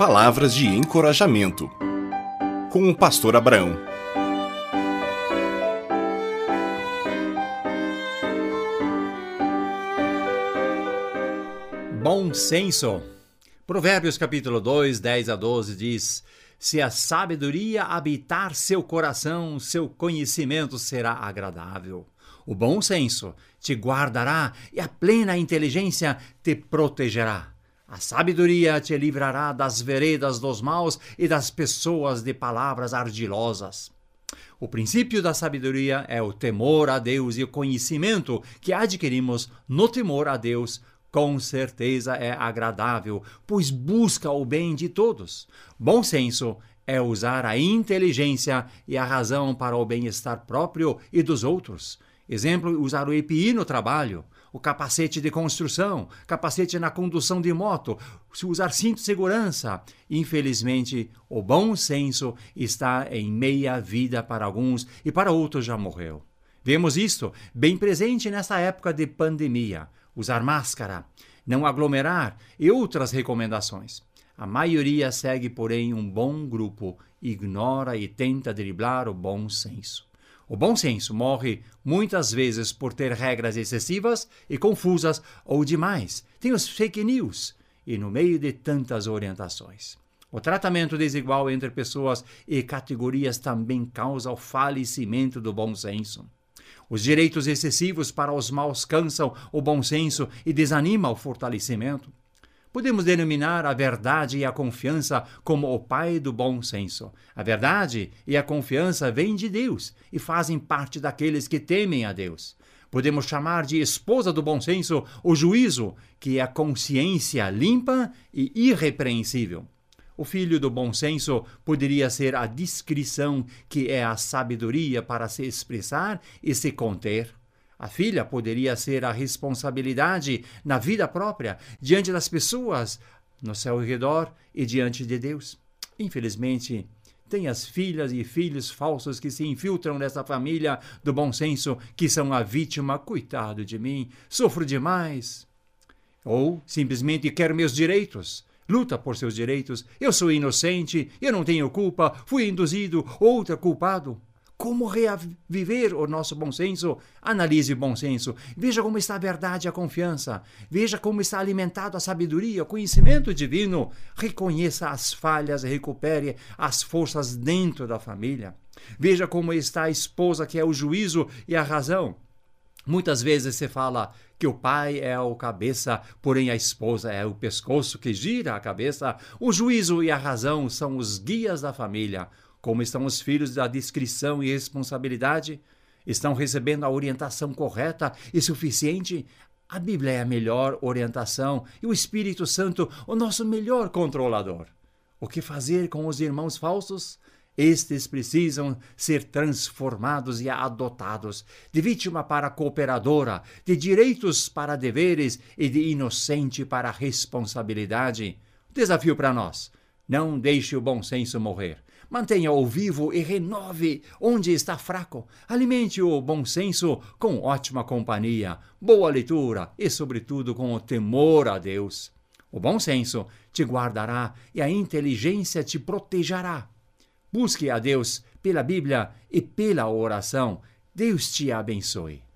Palavras de encorajamento. Com o pastor Abraão. Bom senso. Provérbios capítulo 2, 10 a 12 diz: Se a sabedoria habitar seu coração, seu conhecimento será agradável. O bom senso te guardará e a plena inteligência te protegerá. A sabedoria te livrará das veredas dos maus e das pessoas de palavras ardilosas. O princípio da sabedoria é o temor a Deus e o conhecimento que adquirimos no temor a Deus com certeza é agradável, pois busca o bem de todos. Bom senso é usar a inteligência e a razão para o bem-estar próprio e dos outros. Exemplo, usar o EPI no trabalho, o capacete de construção, capacete na condução de moto, usar cinto de segurança. Infelizmente, o bom senso está em meia vida para alguns e para outros já morreu. Vemos isto bem presente nesta época de pandemia. Usar máscara, não aglomerar e outras recomendações. A maioria segue, porém, um bom grupo, ignora e tenta driblar o bom senso. O bom senso morre muitas vezes por ter regras excessivas e confusas ou demais. Tem os fake news e no meio de tantas orientações. O tratamento desigual entre pessoas e categorias também causa o falecimento do bom senso. Os direitos excessivos para os maus cansam o bom senso e desanimam o fortalecimento. Podemos denominar a verdade e a confiança como o pai do bom senso. A verdade e a confiança vêm de Deus e fazem parte daqueles que temem a Deus. Podemos chamar de esposa do bom senso o juízo, que é a consciência limpa e irrepreensível. O filho do bom senso poderia ser a discrição, que é a sabedoria para se expressar e se conter. A filha poderia ser a responsabilidade na vida própria, diante das pessoas, no seu redor e diante de Deus. Infelizmente, tem as filhas e filhos falsos que se infiltram nessa família do bom senso, que são a vítima. Coitado de mim, sofro demais. Ou simplesmente quero meus direitos. Luta por seus direitos. Eu sou inocente, eu não tenho culpa, fui induzido, outro culpado. Como reviver o nosso bom senso? Analise o bom senso. Veja como está a verdade e a confiança. Veja como está alimentado a sabedoria, o conhecimento divino. Reconheça as falhas e recupere as forças dentro da família. Veja como está a esposa, que é o juízo e a razão. Muitas vezes se fala que o pai é o cabeça, porém a esposa é o pescoço que gira a cabeça. O juízo e a razão são os guias da família. Como estão os filhos da discrição e responsabilidade? Estão recebendo a orientação correta e suficiente? A Bíblia é a melhor orientação e o Espírito Santo o nosso melhor controlador. O que fazer com os irmãos falsos? Estes precisam ser transformados e adotados, de vítima para cooperadora, de direitos para deveres e de inocente para responsabilidade. Desafio para nós: não deixe o bom senso morrer. Mantenha-o vivo e renove onde está fraco. Alimente o bom senso com ótima companhia, boa leitura e, sobretudo, com o temor a Deus. O bom senso te guardará e a inteligência te protegerá. Busque a Deus pela Bíblia e pela oração. Deus te abençoe.